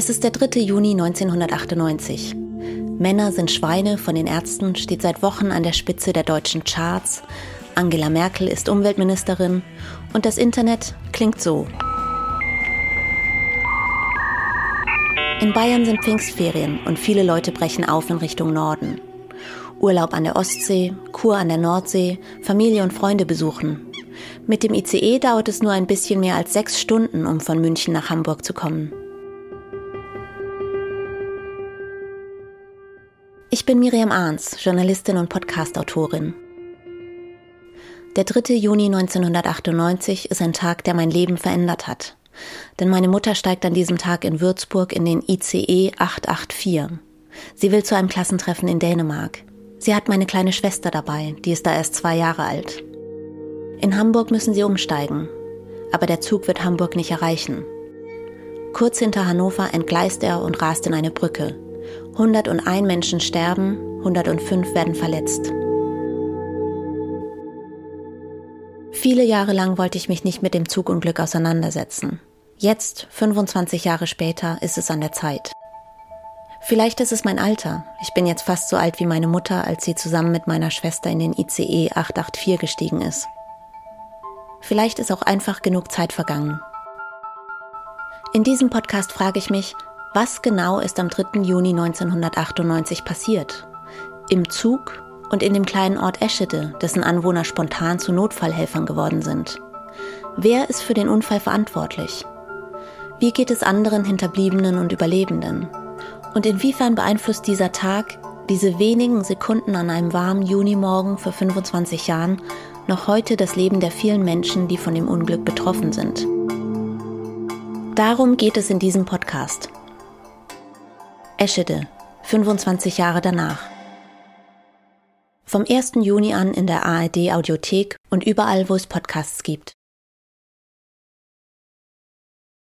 Es ist der 3. Juni 1998. Männer sind Schweine von den Ärzten steht seit Wochen an der Spitze der deutschen Charts. Angela Merkel ist Umweltministerin und das Internet klingt so. In Bayern sind Pfingstferien und viele Leute brechen auf in Richtung Norden. Urlaub an der Ostsee, Kur an der Nordsee, Familie und Freunde besuchen. Mit dem ICE dauert es nur ein bisschen mehr als sechs Stunden, um von München nach Hamburg zu kommen. Ich bin Miriam Arns, Journalistin und Podcastautorin. Der 3. Juni 1998 ist ein Tag, der mein Leben verändert hat. Denn meine Mutter steigt an diesem Tag in Würzburg in den ICE 884. Sie will zu einem Klassentreffen in Dänemark. Sie hat meine kleine Schwester dabei, die ist da erst zwei Jahre alt. In Hamburg müssen sie umsteigen, aber der Zug wird Hamburg nicht erreichen. Kurz hinter Hannover entgleist er und rast in eine Brücke. 101 Menschen sterben, 105 werden verletzt. Viele Jahre lang wollte ich mich nicht mit dem Zugunglück auseinandersetzen. Jetzt, 25 Jahre später, ist es an der Zeit. Vielleicht ist es mein Alter. Ich bin jetzt fast so alt wie meine Mutter, als sie zusammen mit meiner Schwester in den ICE 884 gestiegen ist. Vielleicht ist auch einfach genug Zeit vergangen. In diesem Podcast frage ich mich, was genau ist am 3. Juni 1998 passiert? Im Zug und in dem kleinen Ort Eschede, dessen Anwohner spontan zu Notfallhelfern geworden sind. Wer ist für den Unfall verantwortlich? Wie geht es anderen Hinterbliebenen und Überlebenden? Und inwiefern beeinflusst dieser Tag, diese wenigen Sekunden an einem warmen Junimorgen vor 25 Jahren, noch heute das Leben der vielen Menschen, die von dem Unglück betroffen sind. Darum geht es in diesem Podcast. Eschede, 25 Jahre danach. Vom 1. Juni an in der ARD Audiothek und überall, wo es Podcasts gibt.